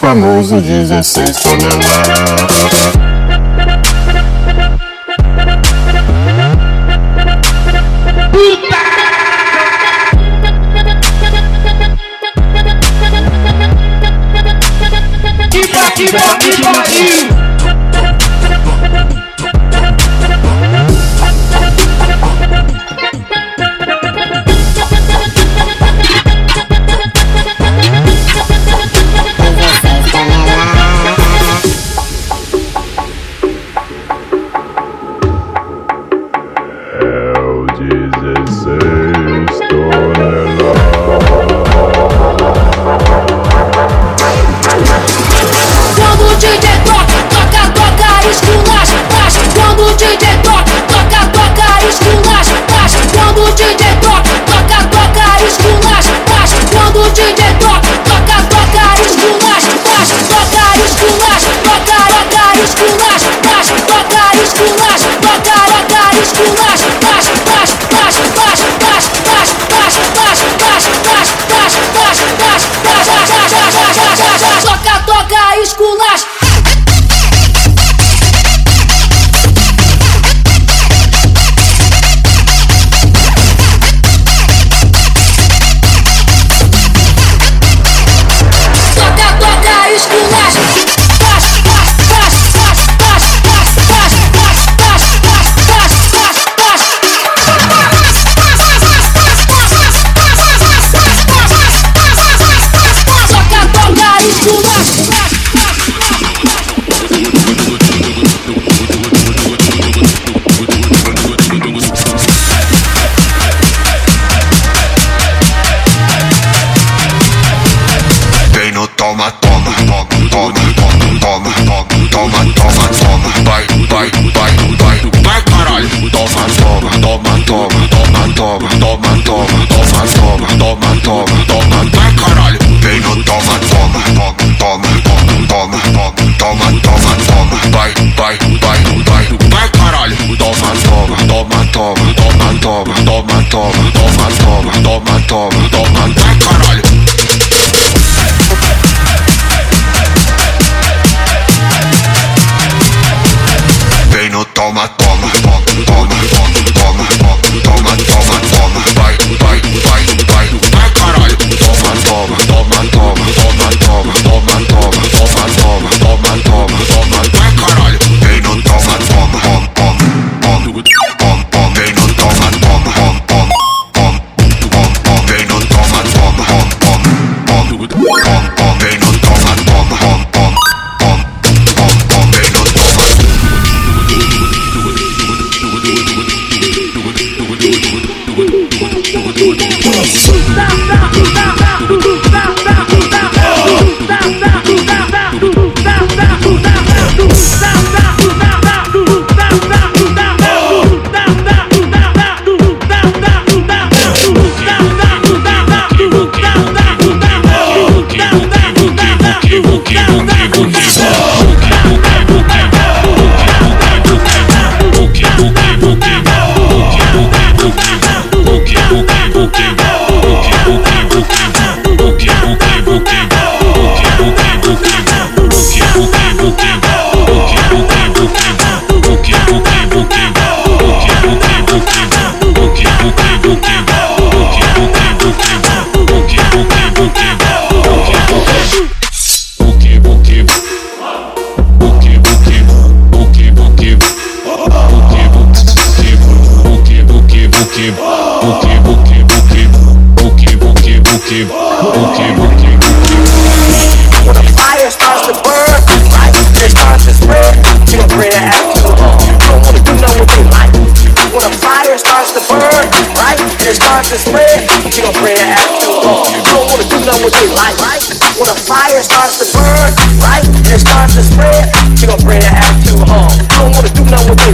famoso 16 toneladas. Que pariu! starts to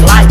like.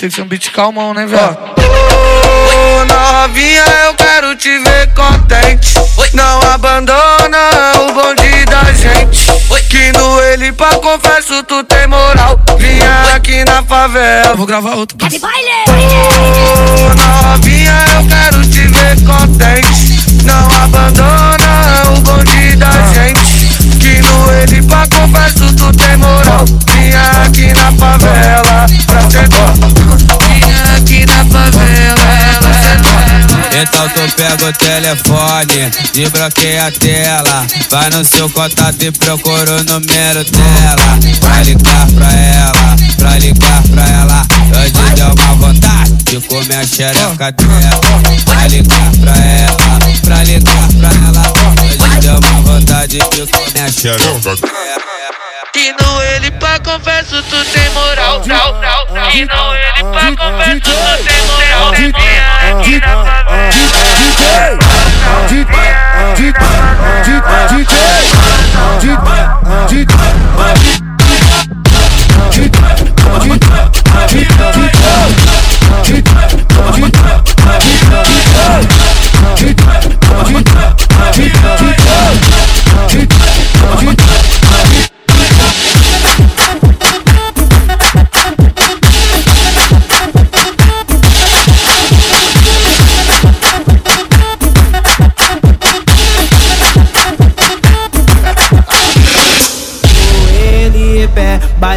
Tem que ser um beat calmão, né, velho? Ô, novinha, eu quero te ver contente. Não abandona o bonde da gente. Que no ele pra confesso tu tem moral. Vinha aqui na favela. Vou gravar outro. De baile! Ô, novinha, eu quero te ver contente. Não abandona o bonde da gente. Que no ele pra confesso tu tem moral. Vinha aqui na favela pra sentar. Então tu pega o telefone e bloqueia a tela. Vai no seu contato e procura o número dela. Pra ligar pra ela, pra ligar pra ela. Hoje deu uma vontade de comer a xereca dela. Pra ligar pra ela, pra ligar pra ela. Hoje deu uma vontade de comer a xereca dela. Que não ele pra confesso tu tem moral. Trau, trau, trau. Tino ele pra converso, tu tem moral. Tem minha aqui na família.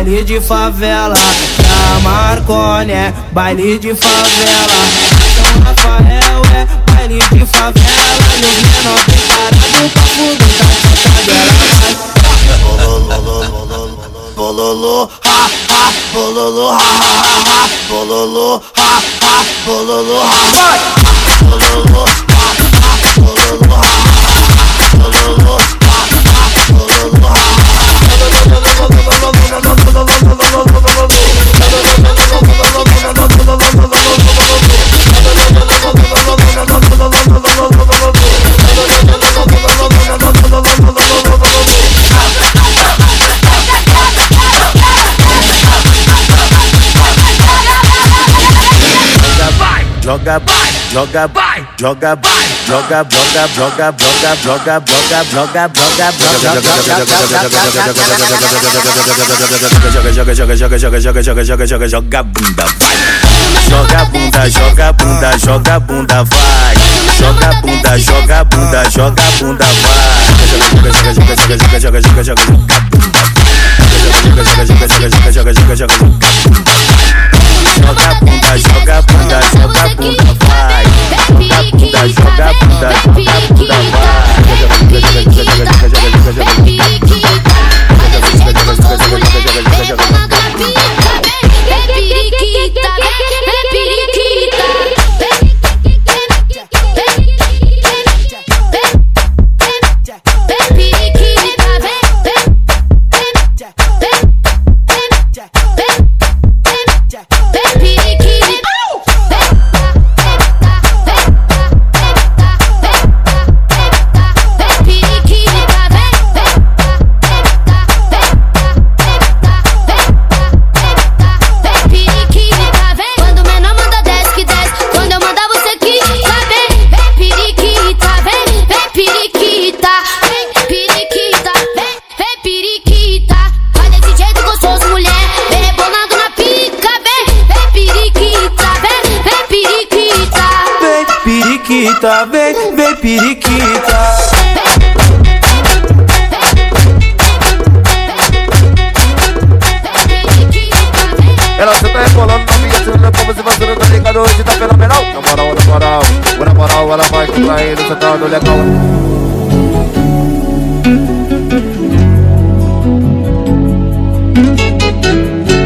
Baile de favela. Pra Marcone, baile de favela. São Rafael é baile de favela. E os menor tem parado pra fumar Bololô, ha, ha, bololô, ha, ha, ha, ha, bololô, ha, ha, bololô, ha, ha, bololô, ha, ha, la la la la la joga, joga, joga, joga, joga, joga, joga, joga, joga, joga, joga, joga, joga, joga, joga, joga, joga bunda, vai. Joga bunda, joga bunda, joga bunda, vai. Joga bunda, joga bunda, joga bunda, vai. Joga, joga, joga, joga, joga, joga, joga, joga, vai. Joga, joga, joga, joga, joga, joga, joga, joga, joga bunda. Joga bunda, joga bunda, joga bunda, vai. Joga bunda, joga bunda, joga bunda, vai. Joga, joga, joga, joga, periquita, vem, vem periquita. Ela senta rebolando novinha, tirando como se você não tá ligado Hoje tá fenomenal. Na moral, na moral, na moral Ela vai contraindo, sentando legal.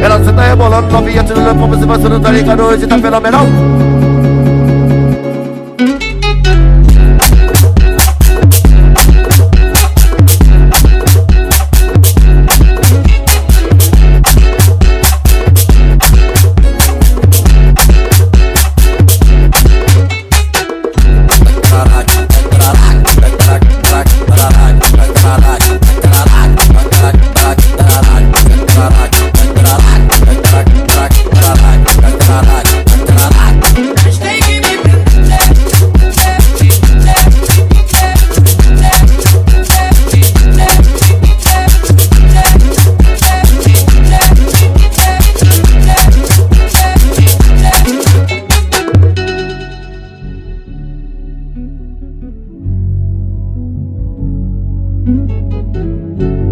Ela senta rebolando novinha, tirando como se você não tá ligado Hoje tá fenomenal Música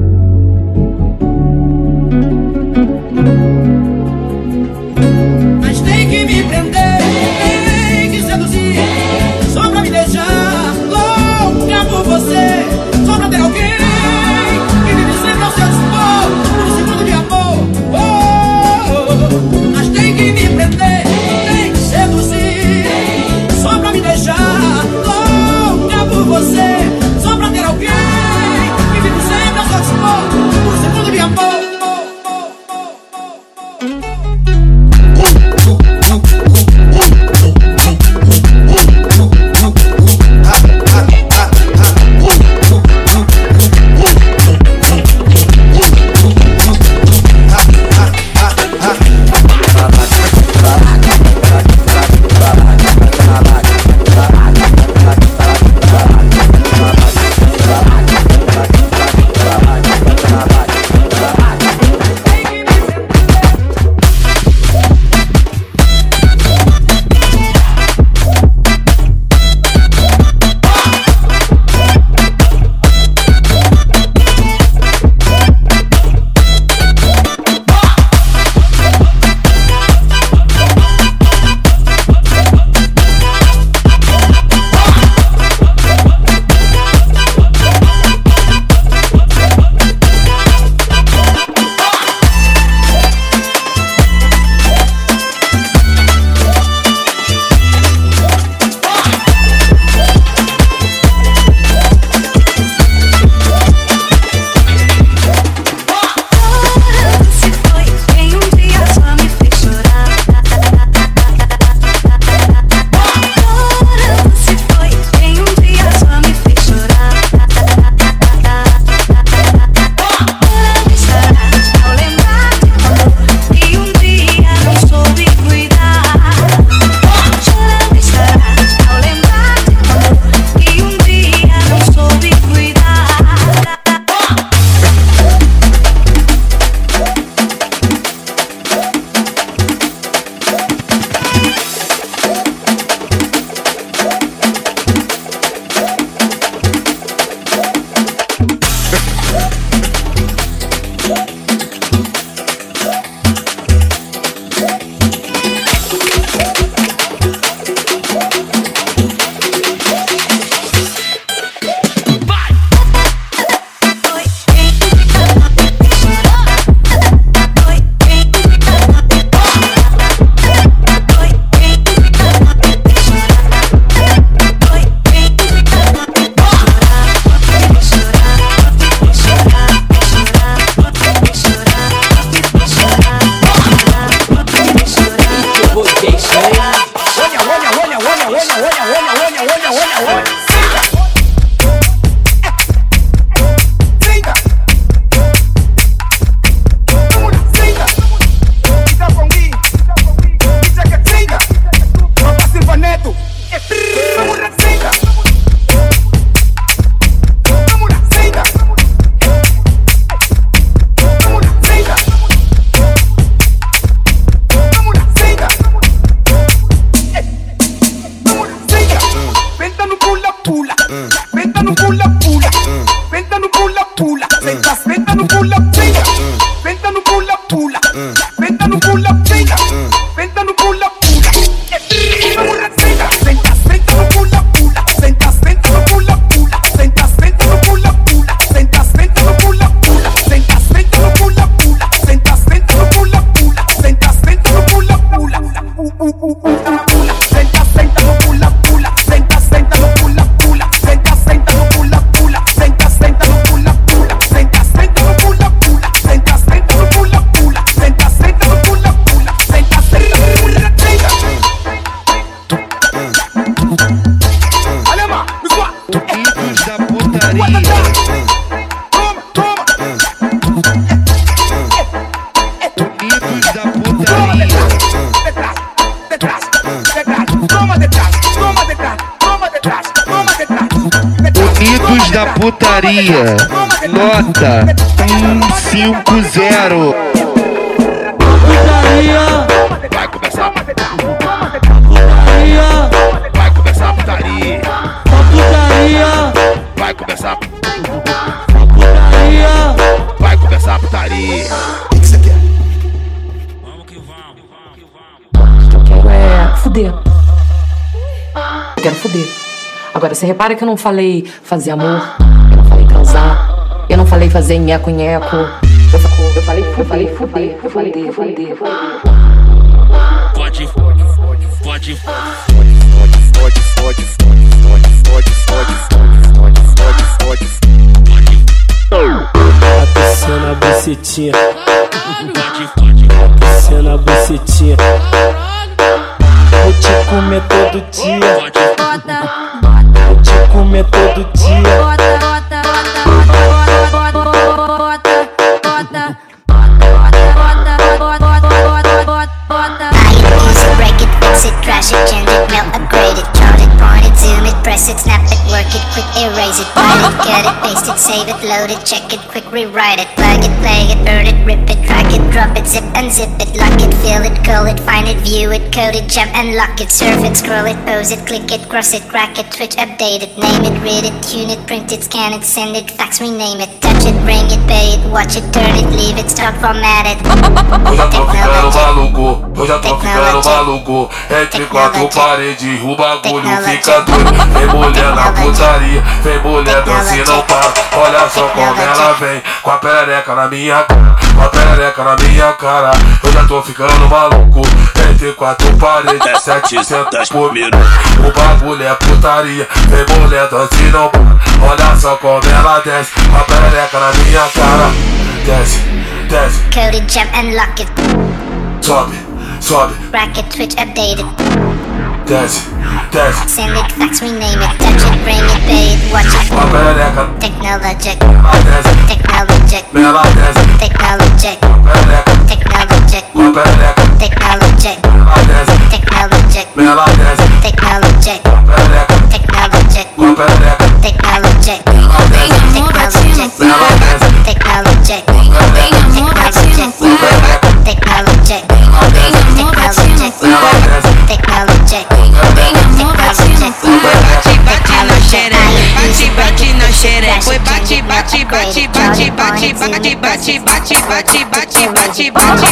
nota 150. Vai começar. Putaria, Vai começar a putaria. putaria, Vai começar. putaria. Vai começar a putaria. que eu quero é fuder. Eu quero fuder. Agora, você repara que eu não falei fazer amor, fazer nheco-nheco. Eu, fa- eu falei, eu falei eu falei fuder, fuder. Pode, pode, pode, fode, fode, fode, fode, fode, fode, fode, fode. Descendo a bucetinha. A bucetinha. Vou te comer todo dia. Save it, load it, check it, quick rewrite it, plug it, play it, burn it, rip it, drag it, drop it, zip and zip it, lock it, fill it, call it, find it, view it, code it, jump and lock it, surf it, scroll it, pose it, click it, cross it, crack it, switch, update it, name it, read it, tune it, print it, scan it, send it, fax, rename it, it, bring it, pay it, watch it, turn it, leave it, start format it. Eu já tô ficando maluco, eu já tô ficando maluco. Entre quatro paredes, o bagulho fica doido. Vem mulher na putaria, vem mulher dança e não para. Olha só como ela vem, com a perereca na minha cara, com a perereca na minha cara. Eu já tô ficando maluco. Entre quatro paredes, 700 por minuto. O bagulho é putaria, vem mulher e não para. Olha só como ela desce, com a perereca na minha cara. Desce, desce. Code it, jump and lock it, Sobe, sobe, rack it, switch, update it, desce, Send it, fax, rename it, touch it, bring it, pay it, watch it. Technologic. Technologic. Technologic. Technologic. Technologic. Technologic. Technologic. Bate, bate, bate, bate, bate, bate, bate, bate,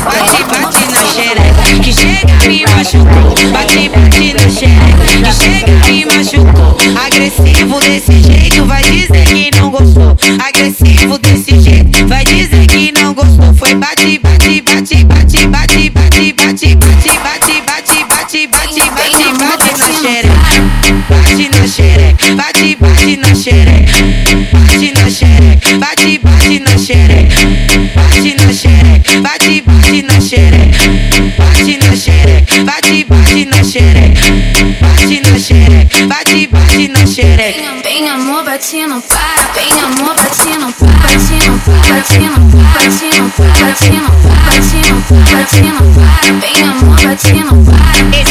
bate, na xereca. Que chega me machucou. Bate, bate na xereca. Que chega me machucou. Agressivo desse jeito, vai dizer que não gostou. Agressivo desse jeito, vai dizer que não gostou. Foi bate, bate, bate, bate, bate, bate, bate, bate, bate, bate, bate, bate, bate, bate na xereca. Bate na xereca, bate, bate na xereca. Bate na xereca, bate, bate na xereca. Bate na xereca, bate, bate na xereca. Bate na xereca, bate, bate na xereca. Bate na xereca, bate, bate na xereca. Bem amor, bate não para. Bem amor, bate não para. Bate não para. Bate não para. Bem amor, bate não para.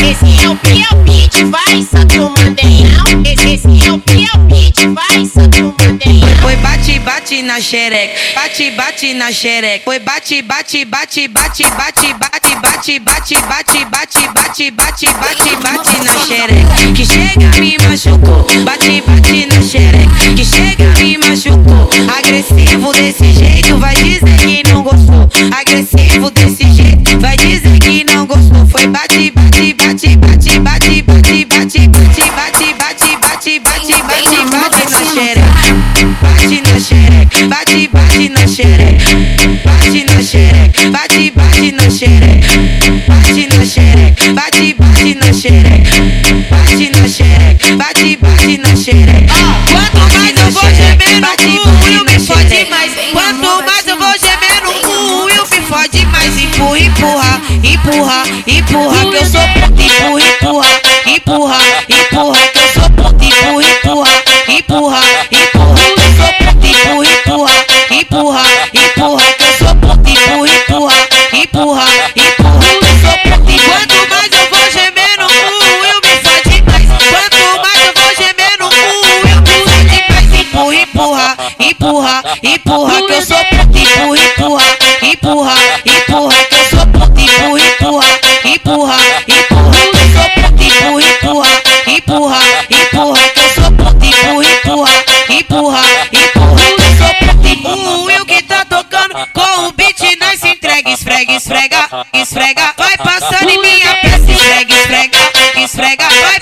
Esse, é o que é o beat, vai, santo mandenhão. Esse, esse é o que é o beat, vai, santo mandenhão. Foi bate, bate na xereca, bate, bate na xereca. Foi bate, bate, bate, bate, bate, bate, bate, bate, bate, bate, bate, bate, bate, bate na xereca. Que chega me machucou, bate, bate na xereca. Que chega me machucou. Agressivo desse jeito, vai dizer que não gostou. Agressivo desse jeito, vai dizer que não gostou. Foi bate, bate, bate, bate, bate, bate, bate, bate, bate, bate, bate, bate, bate, bate na xereca. Bate na xereca, bate, bate na xereca. Bate na xereca, bate, bate na xereca. Bate na xereca, bate, bate na xereca. Bate na xereca, bate, bate na xereca. Quanto mais eu vou gemer no cu, fode mais. Quanto mais eu vou gemer no cu, eu me fode mais. Empurra, empurra, empurra, empurra, que eu sou puta. Empurra, empurra, empurra, empurra, que eu sou puta. Empurra, empurra, empurra, empurra, que eu sou puta. Empurra, empurra, empurra, empurra, que eu sou puta. Empurra, empurra, empurra, empurra, empurra que eu sou puta, empurra, empurra, empurra, empurra que eu sou puta, empurra, empurra, empurra, empurra que eu sou puta, empurra, empurra, empurra, empurra que eu sou puta, empurra, empurra, empurra, empurra que eu sou puta, empurra. O que tá tocando com o beat nós se entrega, esfrega, esfrega, esfrega, vai passando em minha peça, esfrega, esfrega, esfrega, vai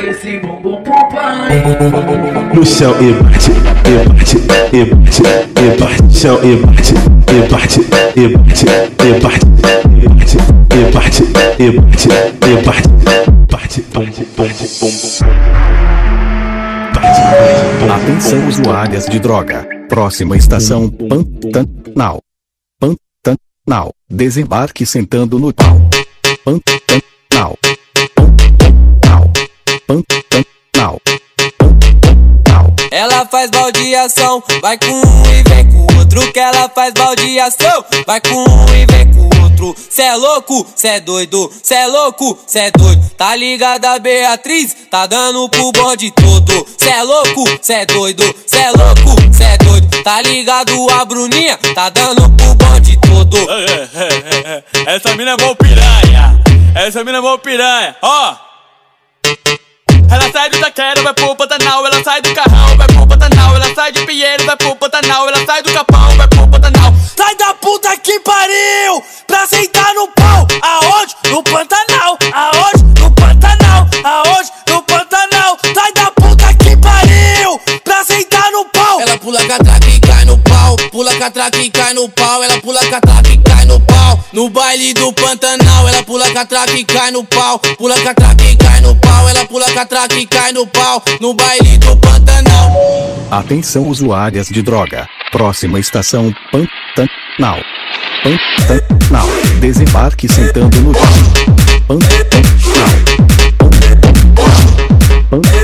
Esfrega esse bumbum pro pai. no chão e bate, e bate, e bate, e bate, chão e bate, e bate, e bate, e bate, e bate, e bate, e bate, e bate, bate, bate, bate, bum, bum. Atenção usuárias de droga. Próxima estação Pantanal. Pantanal. Desembarque sentando no pau. Pantanal. Pantanal. Ela faz baldeação, vai com um e vem com o outro. Que ela faz baldeação, vai com um e vem com o outro. Cê é louco, cê é doido, cê é louco, cê é doido. Tá ligada, Beatriz? Tá dando pro bonde todo. Cê é louco, cê é doido, cê é louco, cê é doido. Tá ligado, a Bruninha? Tá dando pro bonde todo. Essa mina é mó piranha. Essa mina é mó piranha. Ó. Ela sai do taquero, vai pro Pantanal. Ela sai do carrão, vai pro Pantanal. Ela sai de Pinheiro, vai pro Pantanal. Ela sai do capão, vai pro Pantanal. Sai da puta que pariu! Pra sentar no pau! Aonde? No Pantanal! Aonde? No Pantanal! Aonde? No Pantanal! Sai da puta que pariu! Pra sentar no pau! Ela pula catraca catraca e cai no pau. Ela pula catraca e cai no pau. No baile do Pantanal, ela pula catraca e cai no pau. Pula catraca e cai no pau. Ela pula catraca e cai no pau. No baile do Pantanal. Atenção usuárias de droga. Próxima estação Pantanal. Pantanal. Desembarque sentando no chão. Pantanal. Pantanal.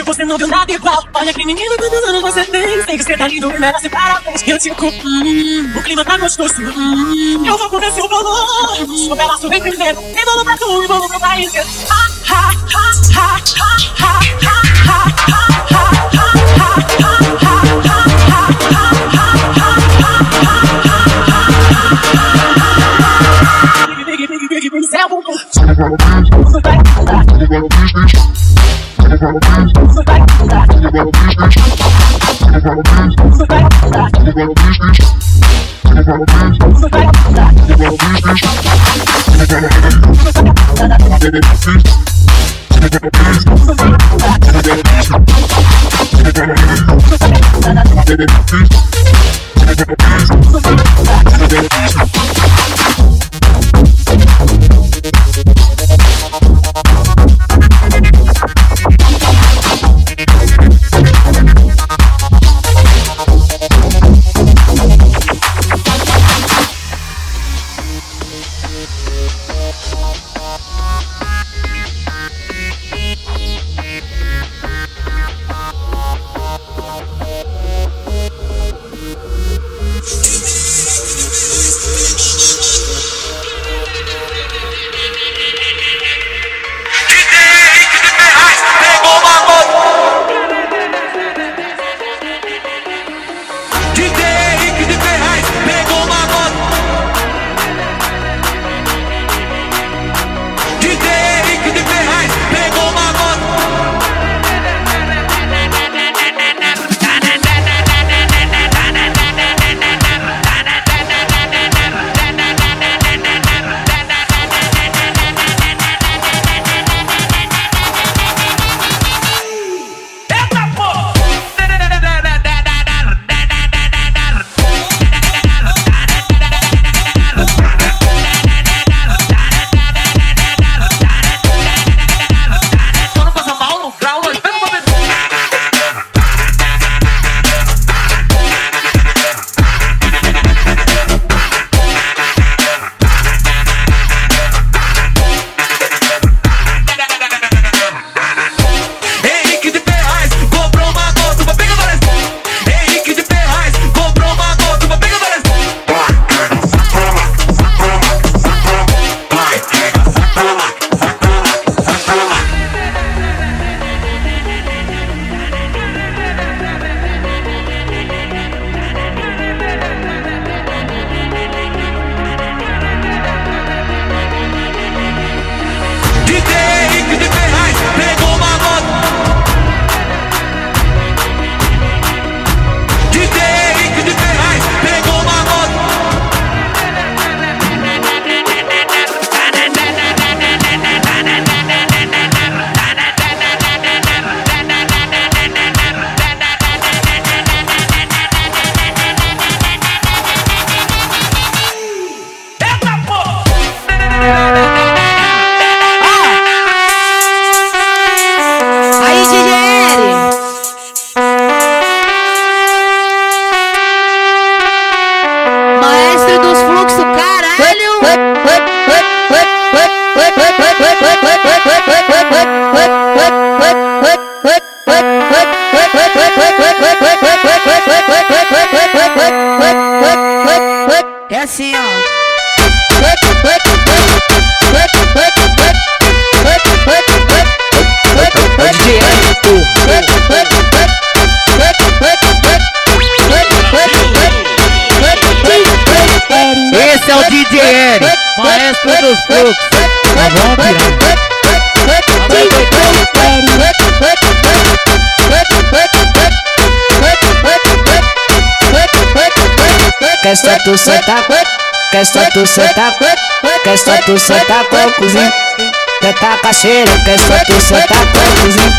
Um você não viu nada igual. Olha que menino, quantos anos você tem? Sei que você tá lindo e merece parabéns. Eu te culpo, hum, o clima tá gostoso. Hum, eu vou comer seu valor. Seu pedaço bem primeiro, tem bolo pra tu e bolo pro país. ha, ha, ha, ha, ha, ha, ha, Thank you. Só tu sentar, quer só tu sentar com o cozinho. Quer tacar cheira, quer só tu sentar com o cozinho.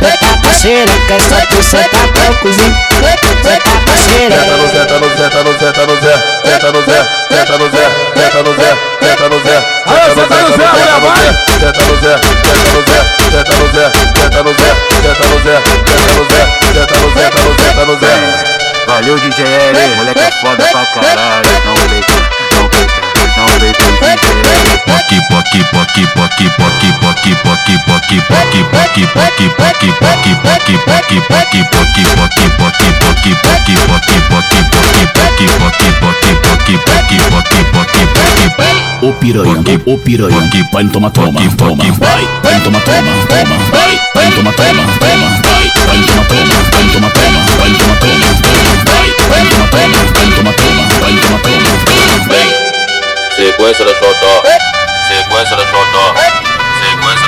Quer tacar cheira, quer só tu sentar com o cozinho. Quer tacar cheira. Senta no Zé, senta no Zé, senta no Zé, senta no Zé, senta no Zé, senta no Zé, senta no Zé, senta no Zé, senta no Zé, senta no Zé, senta no Zé, senta no Zé, senta no Zé, senta no Zé, senta no Zé, senta no Zé, senta no Zé. Valeu DJ L, moleque é foda pra caralho. Poque, poque, poque, poque, poque, poque, poque, poque, poque, poque. poque, poque, poque, poque, poque, poque, poque, poque, poque, poque, poque, poque, O piranha, o piranha, vai toma, toma, toma, vai, vai toma, toma, toma, vai, vai toma, toma, toma, vai, vai toma, toma, vai toma, toma, vai toma, toma, toma, vai, vai toma, toma, vai toma, toma, vai toma, toma, vem. Sequência da xodó, sequência da xodó, sequência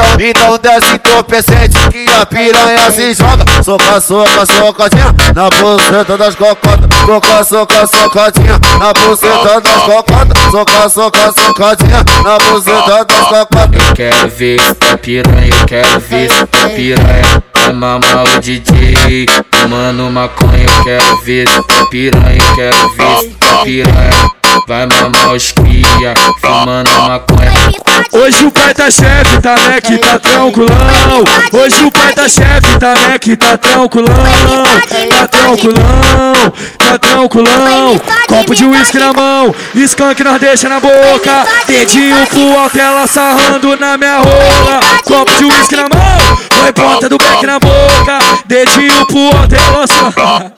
Então, então desce entorpecente que a piranha se joga. Soca, soca, socadinha na buceta das cocotas. Soca, soca, socadinha na buceta das cocotas. Soca, soca, socadinha na buceta das cocotas. Eu quero ver a piranha, eu quero ver a piranha Vai mamar o DJ, fumando maconha Eu quero ver a piranha, eu quero ver a piranha Vai mamar os cria, fumando maconha Hoje o pai tá chefe, tá né que tá tranquilão Hoje o pai tá chefe, tá né que tá tranquilão Tá tranquilão, tá tranquilão Copo de uísque na mão, skunk nós deixa na boca Dedinho pro alto, ela sarrando na minha rola Copo de uísque na mão, põe ponta do beck na boca Dedinho pro alto, ela sarrando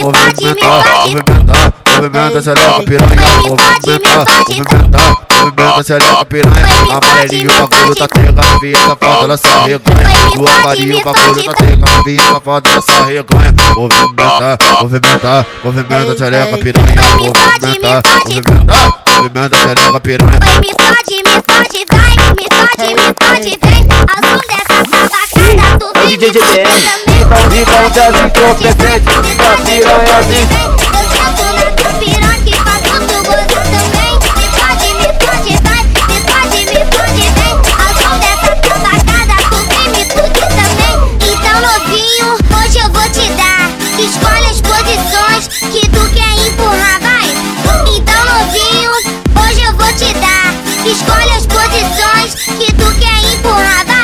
Movimentar, movimentar, Movimenta chaleca, leco piranha, movimenta, movimenta Movimenta seu leco piranha Amarelinho, bagulho tá tendo a vinha safada, ela se arreganha Do amarinho, bagulho tá tendo a vinha safada, ela se Movimenta, movimenta, movimenta chaleca, leco piranha Movimenta, movimenta, movimenta seu leco piranha Vai me fode, me fode, vai Me fode, me fode, vem Ao som dessa safacada, tu vem me fodendo Então, então, já se entrou presente Da piranha, assim Escolhe as posições que tu quer empurrar, vai,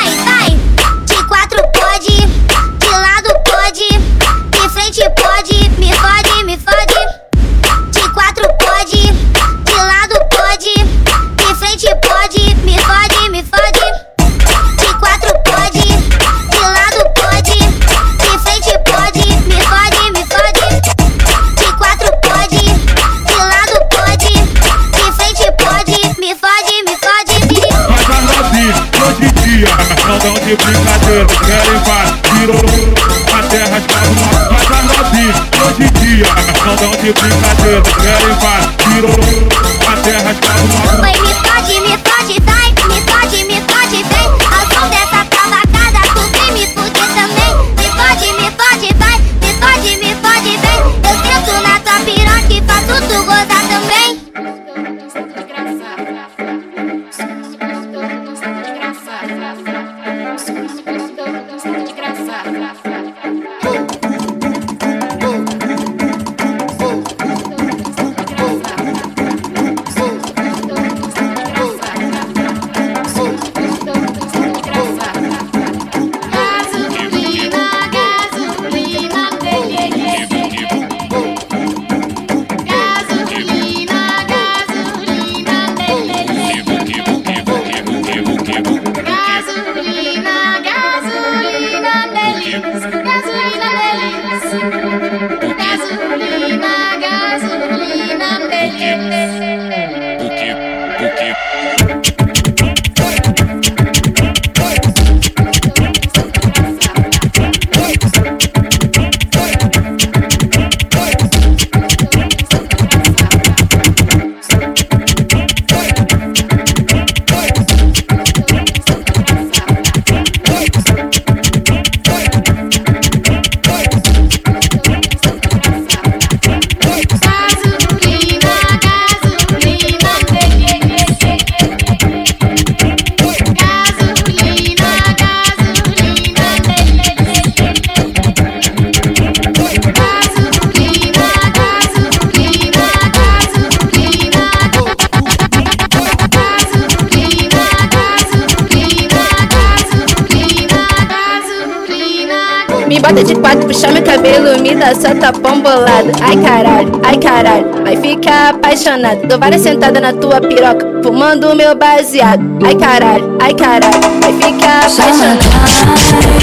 apaixonado. Dou várias sentadas na tua piroca, fumando meu baseado. Ai caralho, ai caralho, vai ficar apaixonado.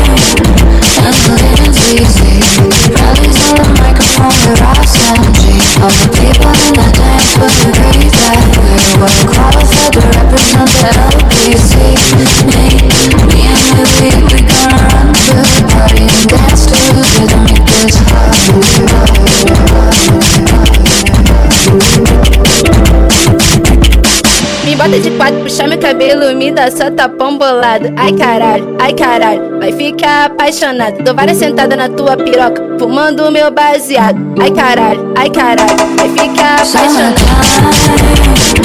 Bota de quatro, puxa meu cabelo, me dá só tapão bolado. Ai caralho, ai caralho, vai ficar apaixonado. Dou várias sentadas na tua piroca, fumando meu baseado. Ai caralho, ai caralho, vai ficar apaixonado.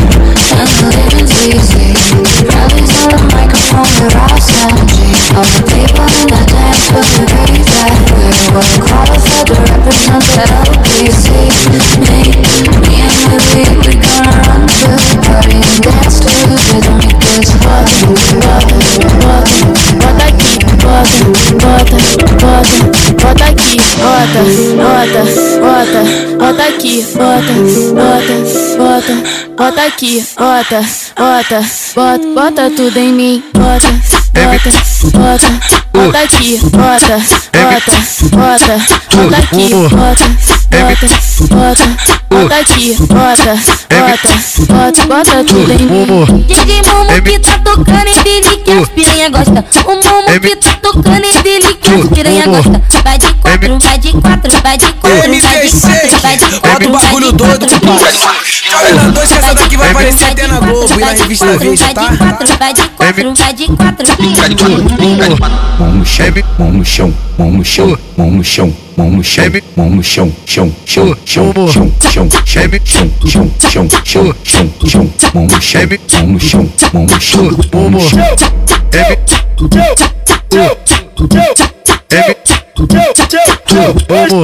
Bota, bota bota, bota aqui, bota, bota, bota, bota tudo em mim, bota bota, bota, bota aqui, bota, bota, bota, bota aqui, bota, bota, bota, bota aqui, bota, bota, bota, bota tudo em mim. DJ Momo que tá tocando e dele que as piranha gosta. O Momo que tá tocando e dele que as piranha gosta. Vai de quatro, vai de quatro, vai de quatro, vai de quatro, vai de quatro. Bota o bagulho doido, Olha dois que essa daqui vai aparecer até na Globo e na revista Veja, tá? Vai de quatro, vai de quatro. Mão no chão, mão no chão, mão no chão, mão no chão, mão no chão, mão no chão, chão, chão, chão, chão, chão, chão, chão, chão, chão, chão, chão, chão, mão no chão, mão no chão, mão no chão, mão no chão.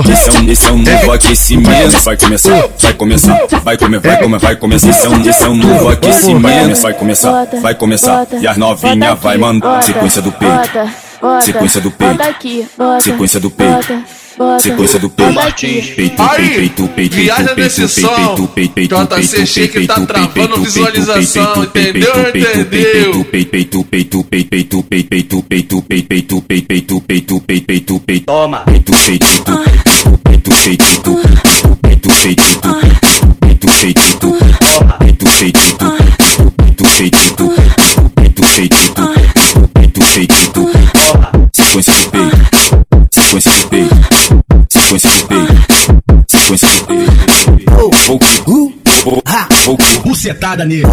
Missão, missão, novo aquecimento. Vai começar, vai começar, vai comer, vai comer, vai começar. Missão, missão, novo aquecimento. Vai começar, vai começar. E as novinha vai mandar. Sequência do peito. Sequência do peito. Sequência do peito. Sequência do peito. Peito, peito, peito, peito, Viaja nesse som. JC Shake tá travando visualização, entendeu? Entendeu? peito, peito, peito, peito, peito, peito, peito, peito, peito, peito, peito, peito, peito, peito. Toma. Peito, peito, peito, peito, peito, peito, peito, peito, peito, peito, peito, peito, peito, peito, peito, peito, sequência do peito, sequência do peito, bucetada nele.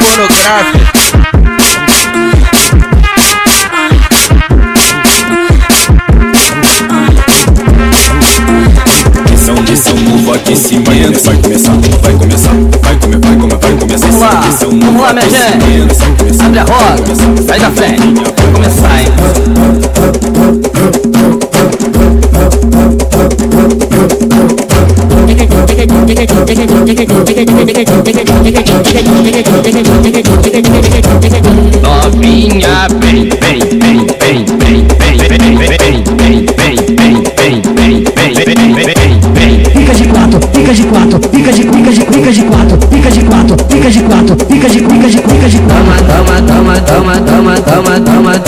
Monocracia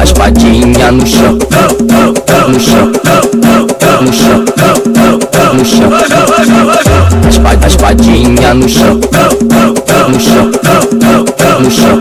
As patinhas no chão, no chão, no chão, no chão. As patinhas no chão, no chão, no chão.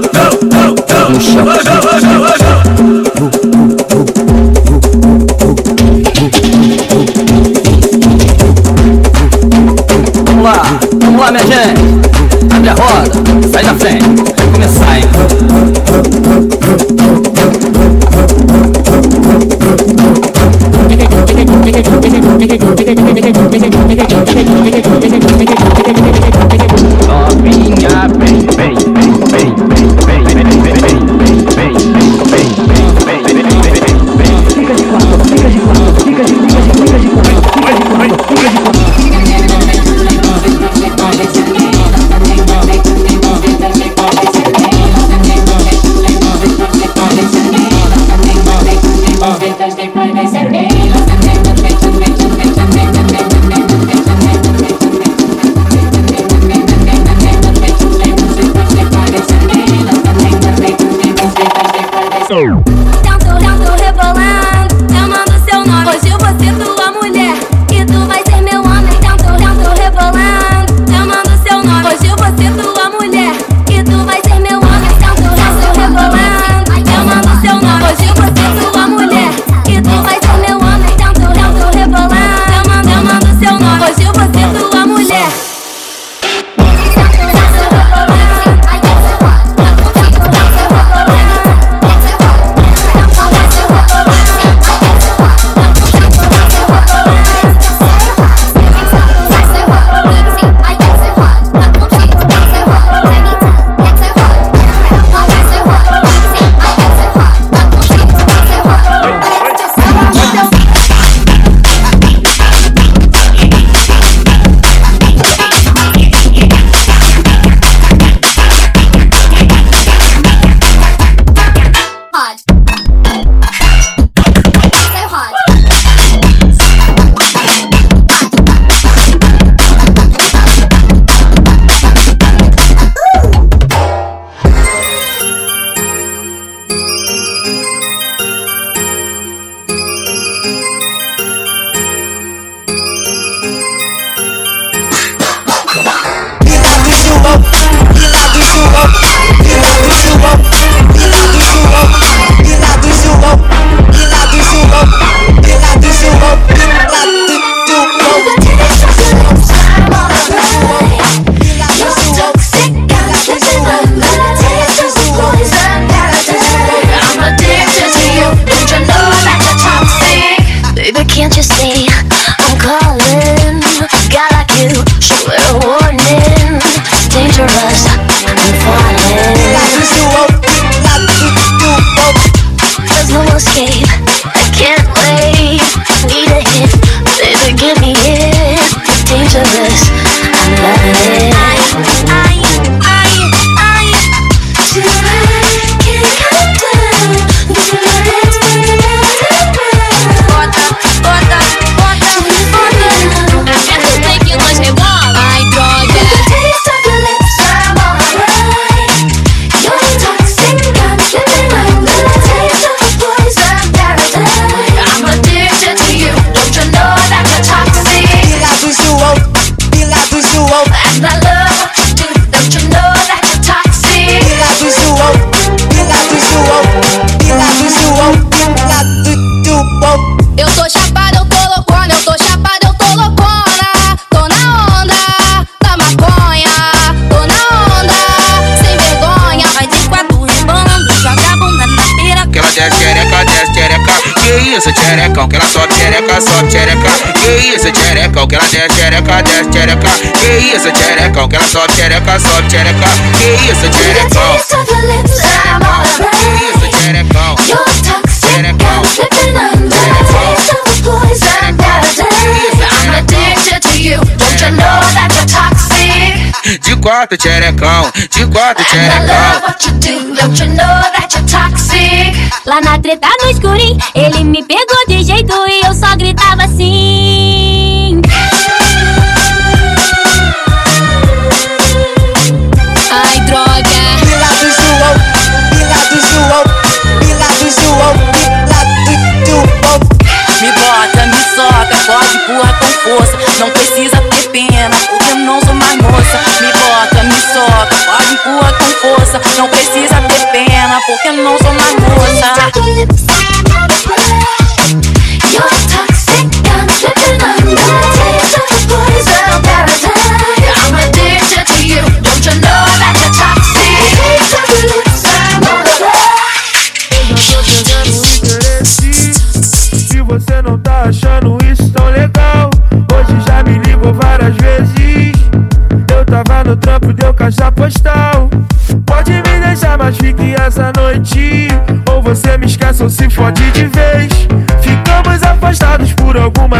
xereca. Que isso, xereca? O que ela desce, xereca, desce, xereca. Que isso, xereca? Que ela sobe, xereca, sobe, xereca. Que isso, xereca? Toxic, I'm slipping under. Taste of poison paradise. I'm addicted to you. Don't you know that you're toxic? De quatro, xerecão, de quatro, xerecão. Lá na treta no escurinho, ele me your lips, I'm on the Se você não tá achando isso tão legal, hoje já me ligou várias vezes. Eu tava no trampo, deu caixa postal. Você me esquece ou se fode de vez. Ficamos afastados por algumas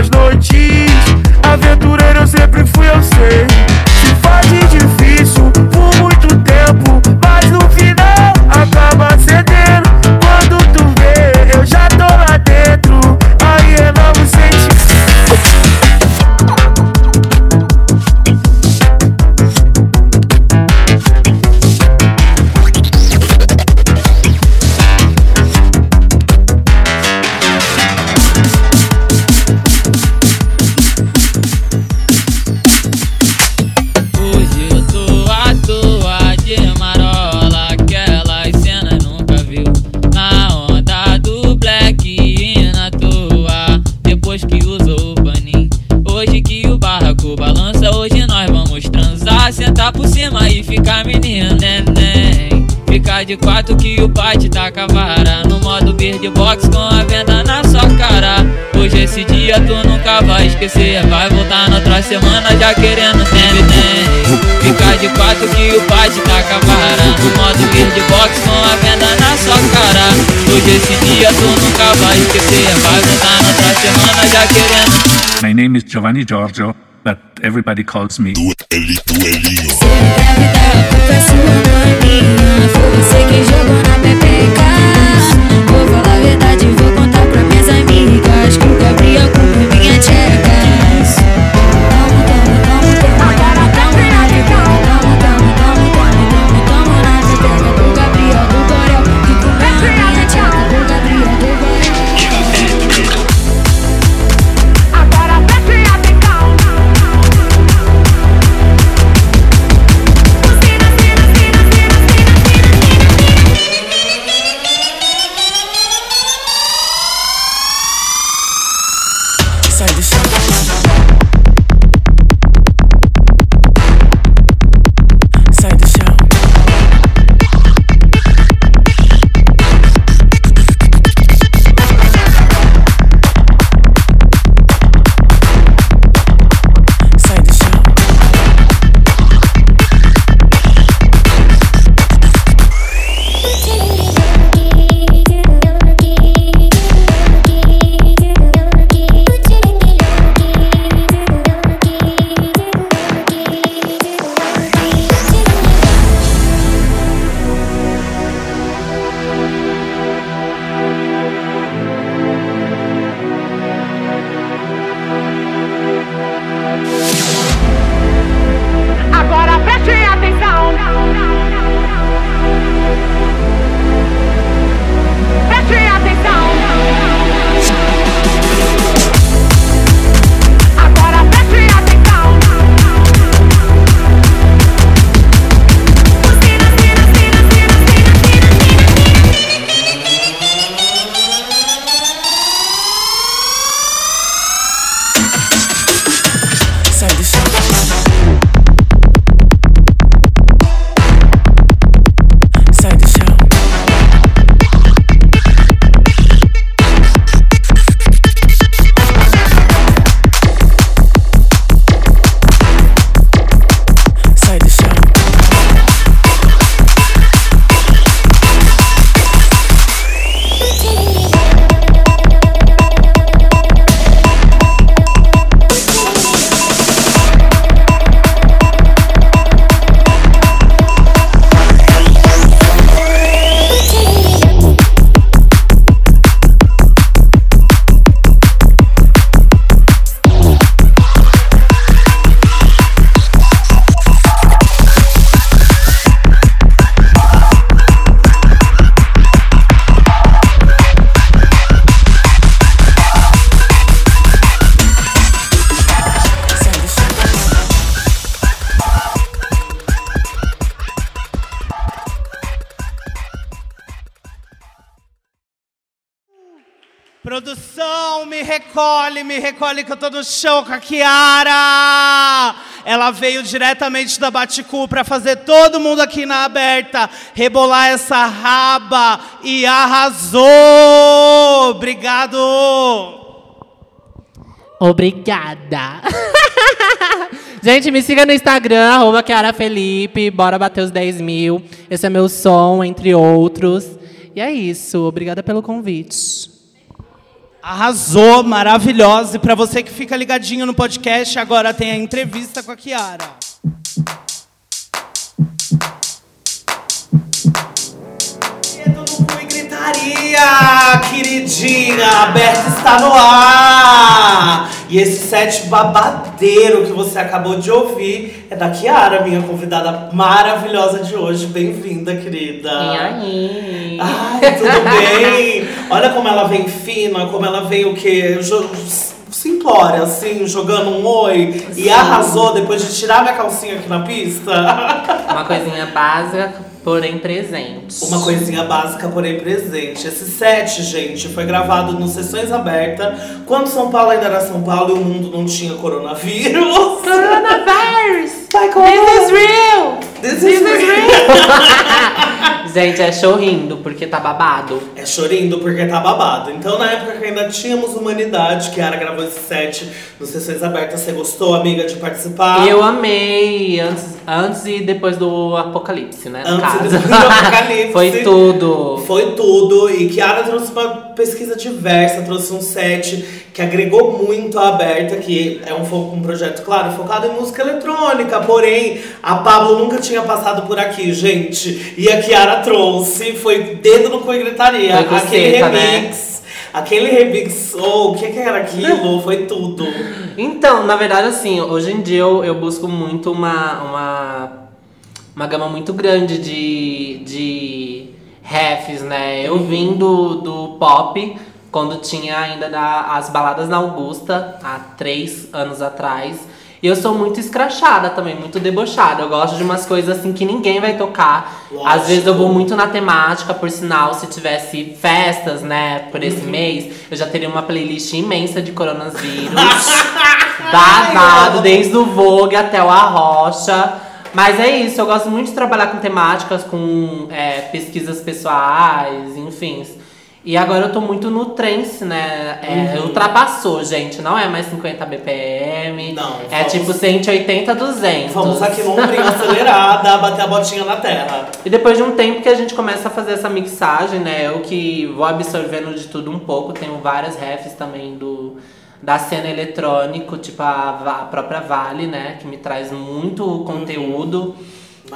esquecer Vai voltar na outra semana já querendo tem Ficar de quatro que o pai te taca a vara. No modo beatbox com a venda na sua cara. Hoje esse dia tu nunca vai esquecer Vai voltar na outra semana já querendo. My name is Giovanni Giorgio, but everybody calls me. Foi você que jogou na pepeca recolhe, me recolhe que eu tô no show com a Kiara. Ela veio diretamente da Baticu para fazer todo mundo aqui na aberta rebolar essa raba e arrasou. Obrigado. Obrigada. Gente, me siga no Instagram, arroba Kiara Felipe. Bora bater os 10 mil. Esse é meu som, entre outros. E é isso. Obrigada pelo convite. Arrasou, maravilhosa. E para você que fica ligadinho no podcast, agora tem a entrevista com a Kiara. Gritaria, queridinha, aberta está no ar. E esse set babadeiro que você acabou de ouvir é da Kiara, minha convidada maravilhosa de hoje. Bem-vinda, querida. E aí? Ai, tudo bem? Olha como ela vem fina, como ela vem o quê? Simplória, assim, jogando um oi. E Sim. arrasou depois de tirar minha calcinha aqui na pista. Uma coisinha básica, porém presente. Uma coisinha básica, porém presente. Esse set, gente, foi gravado no Sessões Abertas, quando São Paulo ainda era São Paulo e o mundo não tinha coronavírus. Coronavirus! Vai, This is real! This is This is real! Gente, é show rindo, porque tá babado. É chorindo porque tá babado. Então, na época que ainda tínhamos humanidade, que era gravou esse set no Sessões Abertas, você gostou, amiga, de participar? Eu amei, antes, antes e depois do apocalipse, né? No Antes e depois do apocalipse. Foi tudo. Foi tudo. E Kiara trouxe uma pesquisa diversa, trouxe um set que agregou muito a Aberta, que é um, um projeto, claro, focado em música eletrônica. Porém, a Pablo nunca tinha passado por aqui, gente. E a Kiara trouxe, foi dedo no cu e gritaria. Foi com Aquele seta, né? remix. Aquele remix, oh, o que, que era aquilo? Foi tudo. Então, na verdade, assim, hoje em dia eu, eu busco muito uma, uma, uma gama muito grande de, de refs, né? Eu vim do, do pop quando tinha ainda da- as baladas na Augusta, há três anos atrás. E eu sou muito escrachada também, muito debochada. Eu gosto de umas coisas assim que ninguém vai tocar. Lógico. Às vezes eu vou muito na temática, por sinal, se tivesse festas, né, por esse Uhum. mês, eu já teria uma playlist imensa de coronavírus. Babado, desde o Vogue até o Arrocha. Mas é isso, eu gosto muito de trabalhar com temáticas, com é, pesquisas pessoais, enfim. E agora eu tô muito no trance, né? É, Uhum. Ultrapassou, gente. Não é mais 50 BPM. Não, É vamos- tipo 180, 200. Vamos aqui no ombrinho acelerada, bater a botinha na terra. E depois de um tempo que a gente começa a fazer essa mixagem, né? Eu que vou absorvendo de tudo um pouco. Tenho várias refs também do, da cena eletrônico, tipo a, a própria Vale, né? Que me traz muito conteúdo.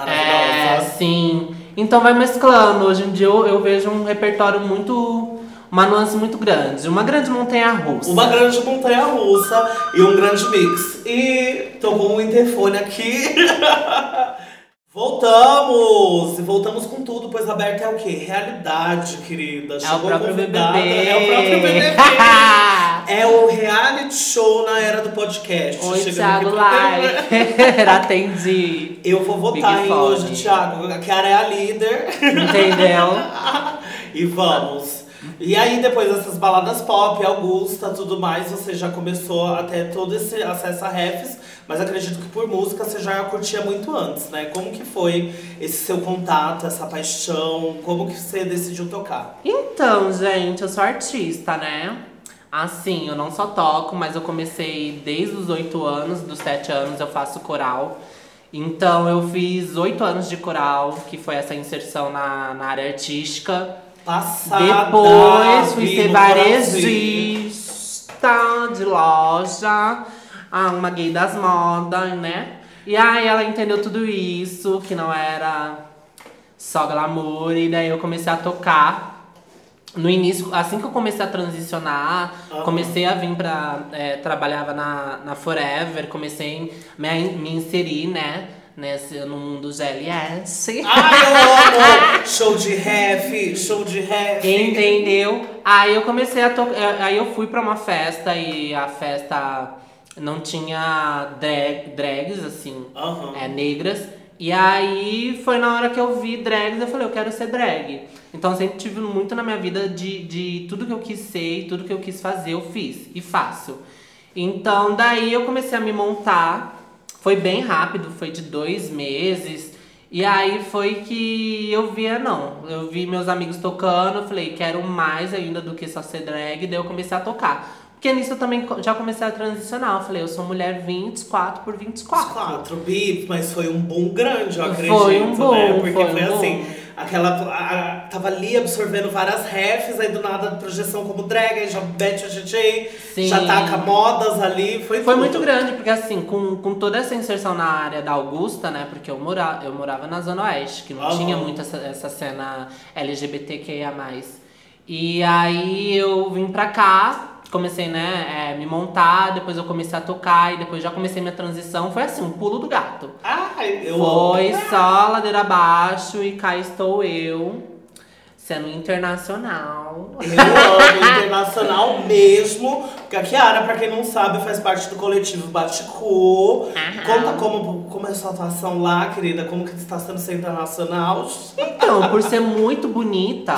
É, sim. Então vai mesclando. Hoje em dia eu, eu vejo um repertório muito. Uma nuance muito grande. Uma grande montanha russa. Uma grande montanha russa e um grande mix. E tocou um interfone aqui. Voltamos! Voltamos com tudo, pois aberta é o quê? Realidade, querida. Chegou a próprio convidada, BBB. É o próprio BBB. é o reality show na era do podcast. Oi, Chegando Thiago Live. Atendi. Eu vou votar em hoje, Thiago. A Kiara é a líder. Entendeu? e vamos. E aí, depois dessas baladas pop, Augusta, tudo mais, você já começou a ter todo esse acesso a refs, mas acredito que por música você já curtia muito antes, né? Como que foi esse seu contato, essa paixão? Como que você decidiu tocar? Então, gente, eu sou artista, né? Assim, eu não só toco, mas eu comecei desde os oito anos, dos sete anos eu faço coral. Então eu fiz oito anos de coral, que foi essa inserção na, na área artística. Passada, Depois fui ser varejista de loja, ah, uma gay das modas, né? E aí ela entendeu tudo isso, que não era só glamour, e daí eu comecei a tocar. No início, assim que eu comecei a transicionar, Aham. comecei a vir pra. é, trabalhava na, na Forever, comecei a me, me inserir, né? Nesse, no mundo GLS. Ai, eu amo! show de ref, show de ref. Entendeu? Aí eu comecei a tocar. Aí eu fui pra uma festa e a festa não tinha drag, drags, assim, é, negras. E aí foi na hora que eu vi drags, eu falei, eu quero ser drag. Então eu sempre tive muito na minha vida de, de tudo que eu quis ser e tudo que eu quis fazer, eu fiz e faço. Então daí eu comecei a me montar. Foi bem rápido, foi de dois meses. E aí foi que eu via, não. Eu vi meus amigos tocando, eu falei, quero mais ainda do que só ser drag, daí eu comecei a tocar. Porque nisso eu também já comecei a transicionar. Eu falei, eu sou mulher 24 por 24. 4 bip, mas foi um boom grande, eu Foi acredito, um boom, né? Porque foi foi, um boom. Aquela. a- a- tava ali absorvendo várias refs, aí do nada projeção como drag, aí já mete a DJ, Sim. já taca modas ali, foi Foi tudo. muito grande, porque assim, com, com toda essa inserção na área da Augusta, né? Porque eu, mora, eu morava na Zona Oeste, que não Aham. tinha muito essa, essa cena LGBTQIA. E aí eu vim pra cá, comecei, né, é, me montar, depois eu comecei a tocar e depois já comecei minha transição. Foi assim, um pulo do gato. Ai, eu Foi amo. só ladeira abaixo e cá estou eu, sendo internacional. Eu amo internacional mesmo. Porque a Kiara, pra quem não sabe, faz parte do coletivo Baticu. Conta como, como é a sua atuação lá, querida. Como que está sendo ser internacional. Então, por ser muito bonita,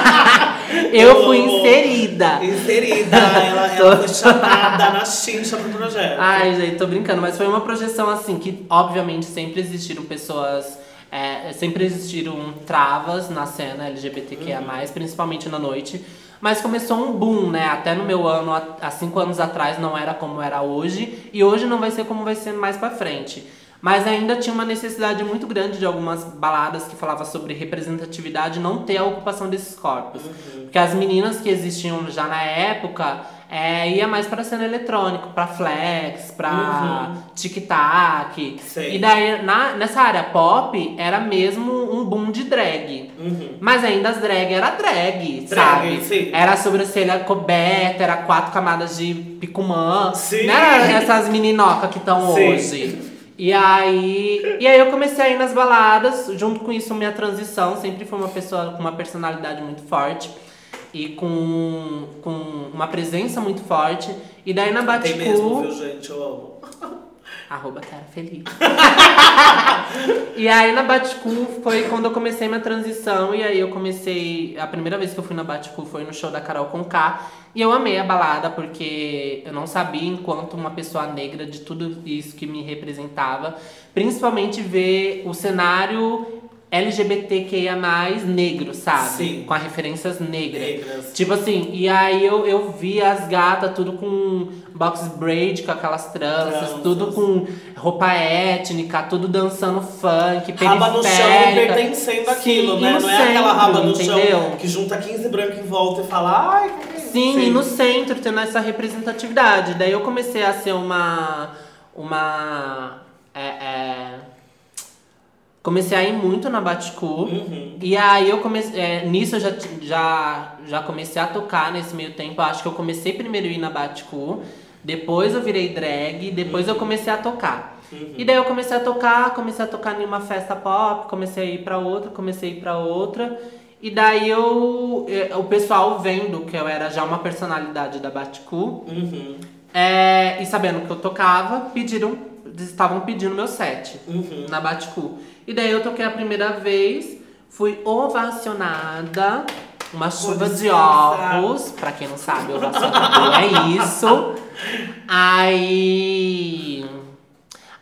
eu fui amo. inserida. Inserida. Ela, ela foi chamada na chincha pro projeto. Ai, gente, tô brincando, mas foi uma projeção assim que, obviamente, sempre existiram pessoas. É, sempre existiram travas na cena LGBTQIA, principalmente na noite. Mas começou um boom, né? Até no meu ano, há cinco anos atrás, não era como era hoje. E hoje não vai ser como vai ser mais pra frente. Mas ainda tinha uma necessidade muito grande de algumas baladas que falavam sobre representatividade não ter a ocupação desses corpos. Porque as meninas que existiam já na época é, ia mais pra cena eletrônica, pra flex, pra Uhum. tic-tac. E daí, na, nessa área pop, era mesmo um boom de drag. Mas ainda as drag era drag, sabe? sim. Era a sobrancelha coberta, era quatro camadas de picumã. Sim. Não era essas meninocas que estão hoje. E aí, e aí eu comecei a ir nas baladas, junto com isso minha transição, sempre fui uma pessoa com uma personalidade muito forte e com, com uma presença muito forte. E daí na Tem mesmo, Baticu, viu, gente? Eu amo. arroba cara feliz. e aí na Baticu foi quando eu comecei minha transição e aí eu comecei, a primeira vez que eu fui na Baticu foi no show da Carol Conká. E eu amei a balada porque eu não sabia, enquanto uma pessoa negra, de tudo isso que me representava. Principalmente ver o cenário LGBTQIA+, negro, sabe? Sim. Com as referências negras. Negras. Tipo assim, e aí eu, eu vi as gatas tudo com box braid, com aquelas tranças, Tranças. tudo com roupa étnica, tudo dançando funk, Raba no chão e periférica. pertencendo àquilo, Sim, né? Não é aquela raba centro, no entendeu? chão que junta 15 brancos em volta e fala, ai, que é isso?" Sim, e no centro, tendo essa representatividade. Daí eu comecei a ser uma. Uma. é, é, comecei a ir muito na Baticu. Uhum. E aí eu comecei. é, nisso eu já, já, já comecei a tocar nesse meio tempo. Eu acho que eu comecei primeiro a ir na Baticu. Depois eu virei drag, depois eu comecei a tocar. E daí eu comecei a tocar, comecei a tocar em uma festa pop, comecei a ir pra outra, comecei a ir pra outra. E daí eu, eh, o pessoal vendo que eu era já uma personalidade da Baticu, Uhum. é, e sabendo que eu tocava, pediram, estavam pedindo meu set Uhum. na Baticu. E daí eu toquei a primeira vez, fui ovacionada, uma chuva de ovos, pra quem não sabe, ovacionador é isso. Aí.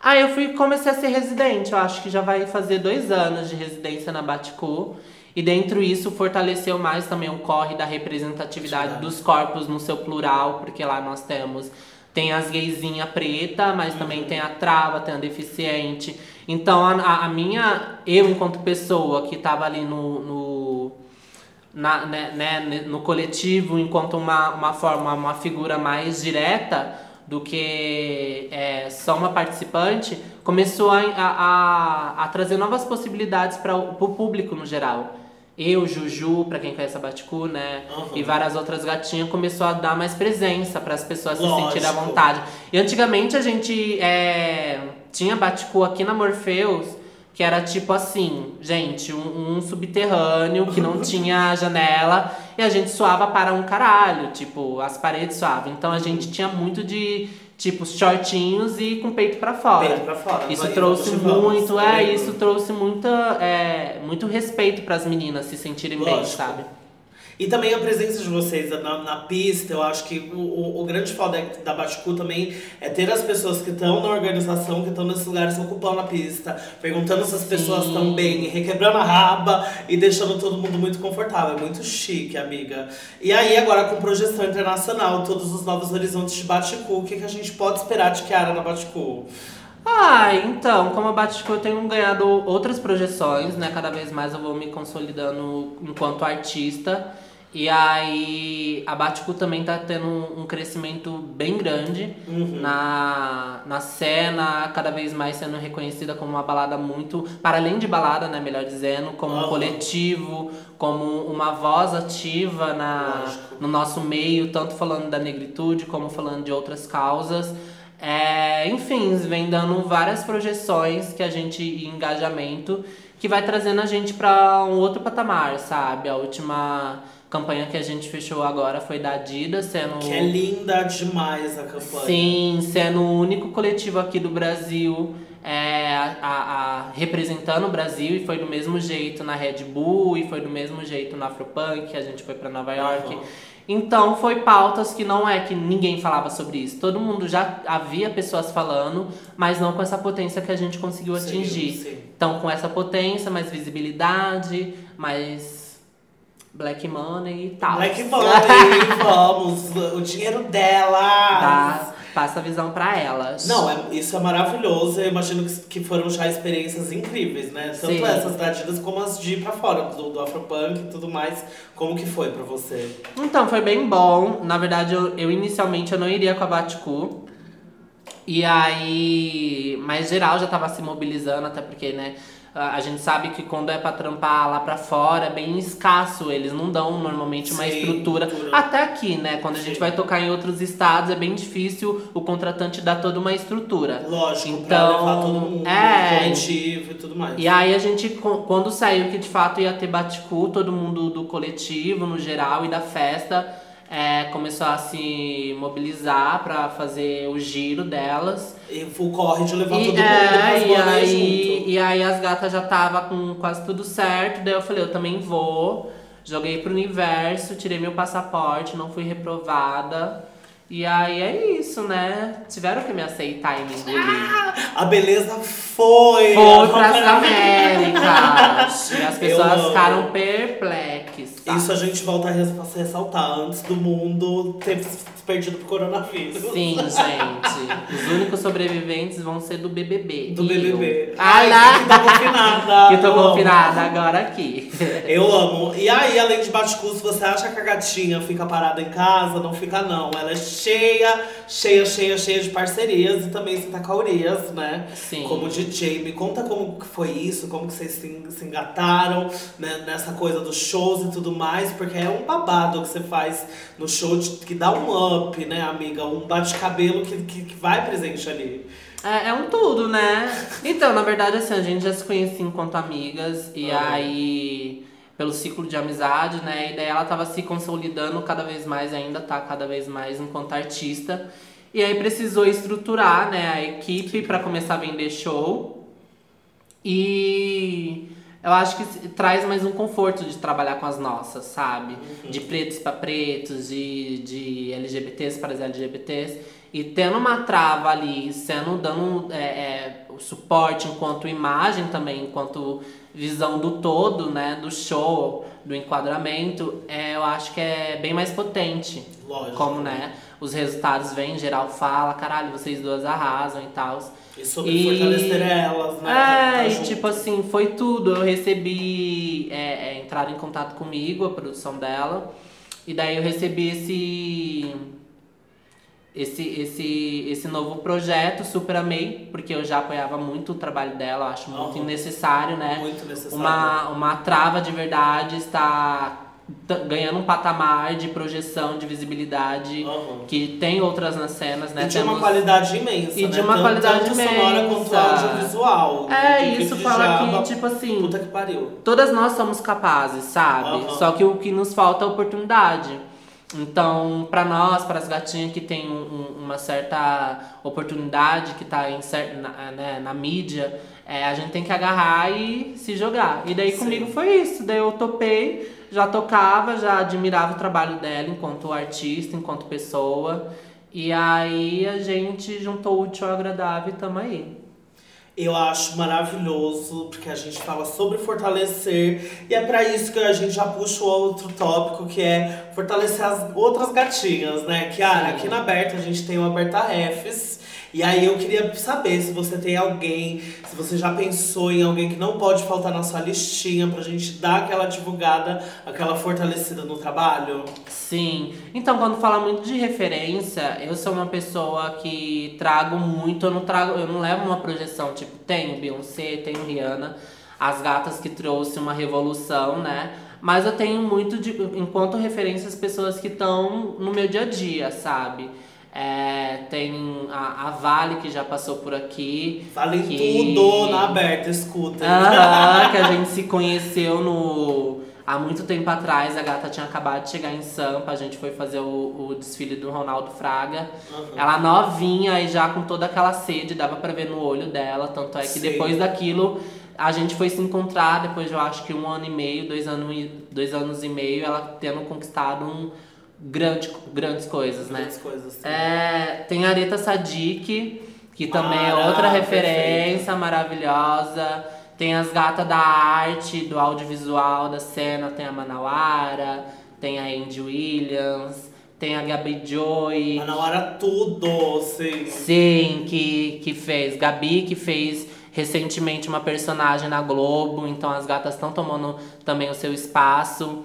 Aí eu fui comecei a ser residente. Eu acho que já vai fazer dois anos de residência na Baticu. E dentro isso fortaleceu mais também o corre da representatividade dos corpos no seu plural, porque lá nós temos tem as gaysinha preta, mas também tem a trava, tem a deficiente. Então a, a- minha, eu enquanto pessoa que estava ali no, no na, né, né, no coletivo enquanto uma, uma forma, uma figura mais direta do que é, só uma participante, começou a, a, a trazer novas possibilidades para o público no geral. Eu, Juju, para quem conhece a Baticu, né? Uhum. E várias outras gatinhas, começou a dar mais presença para as pessoas se Lógico. sentirem à vontade. E antigamente a gente é, tinha Baticu aqui na Morpheus, que era tipo assim, gente, um, um subterrâneo que não tinha janela e a gente suava para um caralho, tipo, as paredes suavam. Então a gente tinha muito de, tipo shortinhos e com peito pra fora. Peito pra fora, Isso trouxe muito, é, isso trouxe muita, é, muito respeito pras meninas se sentirem bem, Lógico. sabe? E também a presença de vocês na, na pista, eu acho que o, o, o grande foda é- da Baticu também é ter as pessoas que estão na organização, que estão nesses lugares ocupando a pista, perguntando se as pessoas estão bem, requebrando a raba e deixando todo mundo muito confortável. É muito chique, amiga. E aí, agora com projeção internacional, todos os novos horizontes de Baticu, o que, que a gente pode esperar de Kiara na Baticu? Ah, então, como a Baticu eu tenho ganhado outras projeções, né? Cada vez mais eu vou me consolidando enquanto artista. E aí a Baticu também tá tendo um crescimento bem grande Uhum. na, na cena, cada vez mais sendo reconhecida como uma balada muito. Para além de balada, né? Melhor dizendo, como um Aham. coletivo, como uma voz ativa na, no nosso meio, tanto falando da negritude como falando de outras causas. É, enfim, vem dando várias projeções que a gente e engajamento que vai trazendo a gente para um outro patamar, sabe? A última campanha que a gente fechou agora foi da Adidas, sendo Que é linda demais a campanha. Sim, sendo o único coletivo aqui do Brasil é, a, a- representando o Brasil e foi do mesmo jeito na Red Bull e foi do mesmo jeito no Afropunk, que a gente foi para Nova York. Aham. Então foi pautas que não é que ninguém falava sobre isso. Todo mundo já havia pessoas falando, mas não com essa potência que a gente conseguiu Sim, atingir. sim. Então com essa potência, mais visibilidade, mais black money e tal. Black Money, vamos, o dinheiro dela. Passa a visão pra elas. Não, é- isso é maravilhoso. Eu imagino que, que foram já experiências incríveis, né? Tanto Sim. essas da Adidas como as de ir pra fora, do, do Afropunk e tudo mais. Como que foi pra você? Então, foi bem bom. Na verdade, eu, eu inicialmente eu não iria com a Baticu. E aí, mas geral já tava se mobilizando, até porque, né, a gente sabe que quando é pra trampar lá pra fora é bem escasso, eles não dão normalmente uma Sim, estrutura. estrutura. Até aqui, né, quando a gente vai tocar em outros estados é bem difícil o contratante dar toda uma estrutura. Lógico, pra Então, levar todo mundo, é, coletivo e tudo mais. e aí a gente, quando saiu que de fato ia ter Baticu, todo mundo do coletivo no geral e da festa é, começou a se mobilizar pra fazer o giro delas. E o corre de levar E, todo mundo é, e aí, junto. e aí as gatas já tava com quase tudo certo, daí eu falei, eu também vou. Joguei pro universo, tirei meu passaporte, não fui reprovada. E aí é isso, né? Tiveram que me aceitar e me engolir. A beleza foi! Foi pras América. Américas. E as pessoas ficaram perplexas. Isso a gente volta a res- a ressaltar antes do mundo ter se perdido pro coronavírus. Sim, gente. Os únicos sobreviventes vão ser do BBB. Do BBB. eu. Ah lá! que tá confinada. Que tô Eu amo. confinada agora aqui. Eu amo. E aí, além de Baticu, se você acha que a gatinha fica parada em casa, não fica não. Ela é cheia, cheia, cheia, cheia de parcerias e também Santa Caurias, né? Sim. Como DJ. Me conta como que foi isso, como que vocês se, se engataram né, nessa coisa dos shows e tudo mais, porque é um babado que você faz no show de- que dá um up, né, amiga? Um bate-cabelo que, que, que vai presente ali. É, é um tudo, né? Então, na verdade, assim, a gente já se conhecia enquanto amigas. E Aham. aí, pelo ciclo de amizade, né? E daí ela tava se consolidando cada vez mais, ainda tá cada vez mais enquanto artista. E aí precisou estruturar, né, a equipe pra começar a vender show. E eu acho que traz mais um conforto de trabalhar com as nossas, sabe? De pretos para pretos, de, de LGBTs para as LGBTs. E tendo uma trava ali, sendo dando é, é, o suporte enquanto imagem também, enquanto visão do todo, né? Do show, do enquadramento, é, eu acho que é bem mais potente. Lógico. Como, né? Os resultados vêm, geral fala, caralho, vocês duas arrasam e tal. E sobre fortalecer elas, né? É, e tipo assim, foi tudo. Eu recebi. É, é, entraram em contato comigo, a produção dela. E daí eu recebi esse. Esse, esse, esse novo projeto, super amei, porque eu já apoiava muito o trabalho dela, acho muito Aham. necessário, né? Muito necessário. Uma, uma trava de verdade está ganhando um patamar de projeção, de visibilidade, que tem outras nas cenas, né? E de uma Temos- qualidade imensa, E né? de uma Tanto- qualidade tanto imensa. sonora quanto audiovisual. É, clipe isso fala que, tipo assim. Puta que pariu. Todas nós somos capazes, sabe? Aham. Só que o que nos falta é oportunidade. Então, pra nós, para as gatinhas que tem um- um- uma certa oportunidade, que tá em cer- na, né, na mídia, é, a gente tem que agarrar e se jogar. E daí comigo foi isso. Daí eu topei, já tocava, já admirava o trabalho dela enquanto artista, enquanto pessoa. E aí a gente juntou o útil ao agradável e tamo aí. Eu acho maravilhoso, porque a gente fala sobre fortalecer, e é pra isso que a gente já puxa o outro tópico, que é fortalecer as outras gatinhas, né? Kiara, aqui na Aberta a gente tem o Aberta Refs, e aí eu queria saber se você tem alguém, se você já pensou em alguém que não pode faltar na sua listinha, pra gente dar aquela divulgada, aquela fortalecida no trabalho. Sim. Então, quando fala muito de referência, eu sou uma pessoa que trago muito, eu não trago, eu não levo uma projeção, tipo, tenho Beyoncé, tenho Rihanna, as gatas que trouxe uma revolução, né? Mas eu tenho muito de, enquanto referência as pessoas que estão no meu dia a dia, sabe? É, tem a, a Vale que já passou por aqui. Vale que- tudo na Aberta, escuta. Aham, que a gente se conheceu no. Há muito tempo atrás, a gata tinha acabado de chegar em Sampa, a gente foi fazer o, o desfile do Ronaldo Fraga. Uhum. Ela novinha e já com toda aquela sede, dava pra ver no olho dela. Tanto é que Sim. depois daquilo a gente foi se encontrar, depois de eu acho que um ano e meio, dois, anos e- dois anos e meio, ela tendo conquistado um grande, grandes coisas, né? Grandes coisas, sim. É, tem a Areta Sadik, que também é outra perfeita. referência maravilhosa. Tem as gatas da arte, do audiovisual, da cena, tem a Manauara, tem a Andy Williams, tem a Gabi Joy. Manauara tudo, sim. Sim, que, que fez. Gabi que fez recentemente uma personagem na Globo, então as gatas estão tomando também o seu espaço.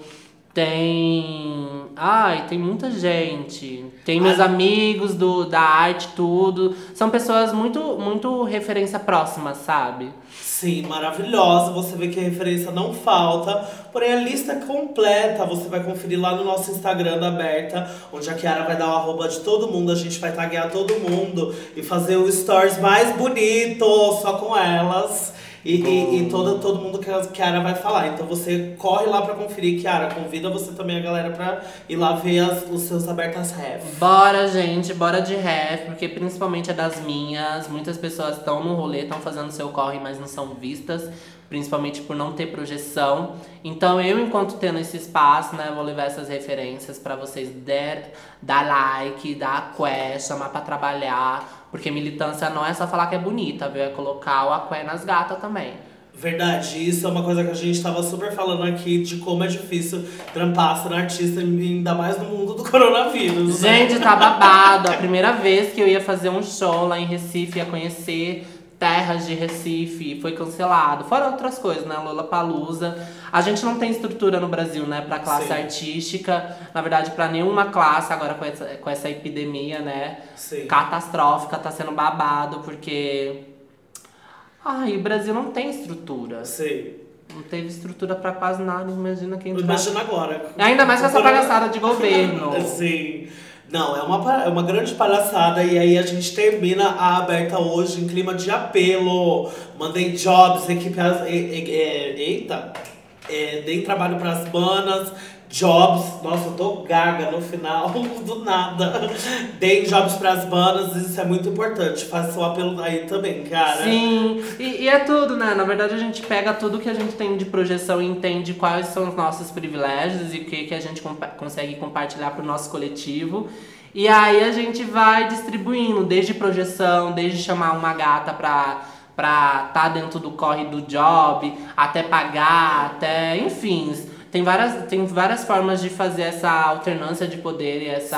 Tem. Ai, tem muita gente. Tem meus amigos do, da arte, tudo. São pessoas muito, muito referência próxima, sabe? Sim, maravilhosa. Você vê que a referência não falta. Porém, a lista é completa você vai conferir lá no nosso Instagram da Aberta, onde a Kiara vai dar o arroba de todo mundo. A gente vai taguear todo mundo e fazer o stories mais bonito só com elas. E, e, e todo, todo mundo que a Kiara vai falar. Então você corre lá pra conferir, Kiara. Convida você também a galera pra ir lá ver as, os seus abertas ref. Bora, gente, bora de ref, porque principalmente é das minhas. Muitas pessoas estão no rolê, estão fazendo seu corre, mas não são vistas, principalmente por não ter projeção. Então eu, enquanto tendo esse espaço, né, vou levar essas referências pra vocês der, dar like, dar quest, chamar pra trabalhar. Porque militância não é só falar que é bonita, viu? É colocar o aqué nas gatas também. Verdade, isso é uma coisa que a gente tava super falando aqui de como é difícil trampar sendo artista, ainda mais no mundo do coronavírus. né? Gente, tá babado. A primeira vez que eu ia fazer um show lá em Recife, ia conhecer terras de Recife, foi cancelado. Fora outras coisas, né? Lola Palusa. A gente não tem estrutura no Brasil, né, pra classe Sim. artística. Na verdade, pra nenhuma classe, agora com essa, com essa epidemia, né? Sim. Catastrófica, tá sendo babado, porque. Ai, o Brasil não tem estrutura. Sim. Não teve estrutura pra quase nada, imagina quem Imagina agora. Ainda mais com essa palhaçada de governo. Sim. Não, é uma, é uma grande palhaçada. E aí a gente termina a aberta hoje em clima de apelo. Mandei jobs, equipe. as- e- e- é, eita! É, dei trabalho pras manas. Jobs, nossa, eu tô gaga no final, do nada. Dei jobs pras bandas, isso é muito importante. Faça o apelo aí também, cara. Sim, e, e é tudo, né? Na verdade, a gente pega tudo que a gente tem de projeção e entende quais são os nossos privilégios e o que, que a gente consegue compartilhar pro nosso coletivo. E aí a gente vai distribuindo, desde projeção, desde chamar uma gata pra pra tá dentro do corre do job, até pagar, até, enfim, tem várias, tem várias formas de fazer essa alternância de poder e essa.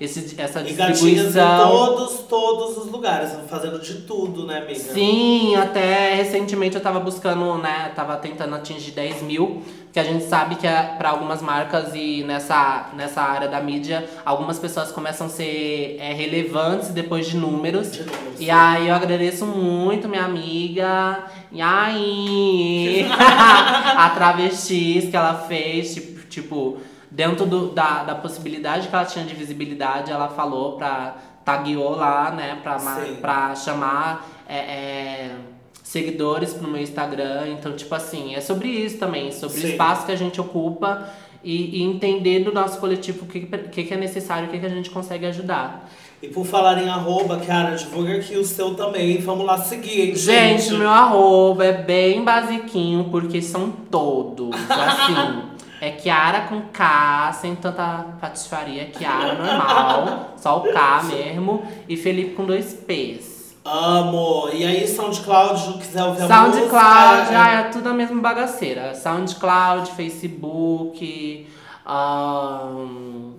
Esse, essa E gatinhas em distribuição. todos, todos os lugares, fazendo de tudo, né, amiga? Sim, até recentemente eu tava buscando, né? Tava tentando atingir 10 mil. Que a gente sabe que é para algumas marcas e nessa, nessa área da mídia, algumas pessoas começam a ser é, relevantes depois de números. E aí eu agradeço muito minha amiga. E aí? a travestis que ela fez, tipo, tipo dentro do, da, da possibilidade que ela tinha de visibilidade, ela falou pra. tagueou lá, né? Pra, Sim. pra chamar. é, é, seguidores pro meu Instagram. Então, tipo assim, é sobre isso também, sobre o Sim. espaço que a gente ocupa e, e entender do nosso coletivo o que, que, que é necessário, o que, que a gente consegue ajudar. E por falar em arroba, Kiara, divulga aqui o seu também. Vamos lá seguir, hein, Gente, gente? meu arroba é bem basiquinho, porque são todos. Assim, é Kiara com K, sem tanta patifaria. Kiara normal, só o K mesmo. E Felipe com dois P's. Amo. E aí, SoundCloud, quiser ouvir a SoundCloud, música... ah, é tudo a mesma bagaceira. SoundCloud, Facebook, ahn,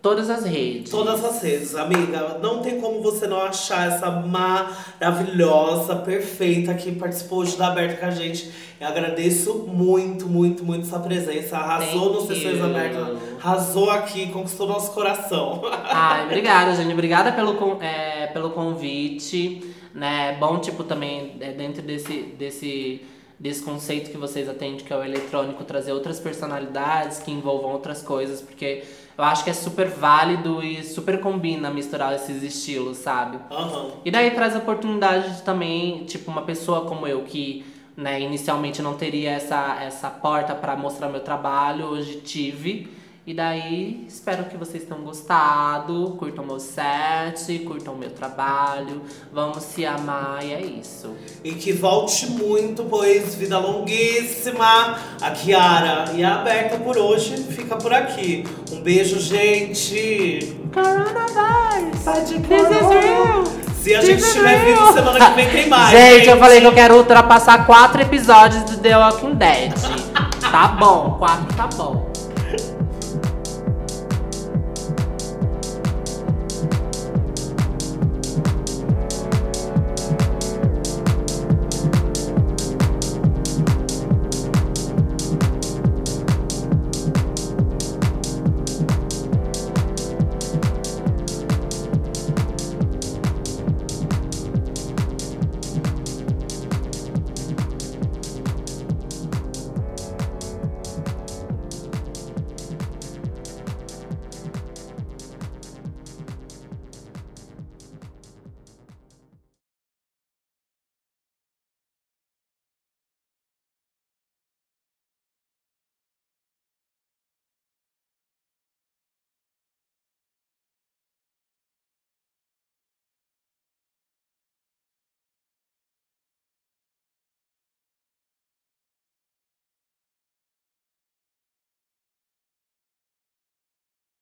todas as redes. Todas as redes, amiga. Não tem como você não achar essa maravilhosa, perfeita que participou hoje da Aberta com a gente. Eu agradeço muito, muito, muito sua presença. Arrasou Thank no Sessões. Abertas, arrasou aqui, conquistou nosso coração. Ai, obrigada, gente. Obrigada pelo, é, pelo convite. Né? É bom, tipo, também, é, dentro desse, desse, desse conceito que vocês atendem, que é o eletrônico, trazer outras personalidades que envolvam outras coisas, porque eu acho que é super válido e super combina misturar esses estilos, sabe? Aham. E daí traz a oportunidade de também, tipo, uma pessoa como eu que né, inicialmente não teria essa, essa porta para mostrar meu trabalho, hoje tive. E daí espero que vocês tenham gostado, curtam meu set, curtam meu trabalho, vamos se amar e é isso. E que volte muito, pois vida longuíssima. A Kiara e a Aberta por hoje fica por aqui. Um beijo, gente. Coronavirus, Sai de this. Se a gente tiver vivo semana que vem, tem mais. Gente, eu falei que eu quero ultrapassar quatro episódios do The Walking Dead. tá bom, quatro tá bom.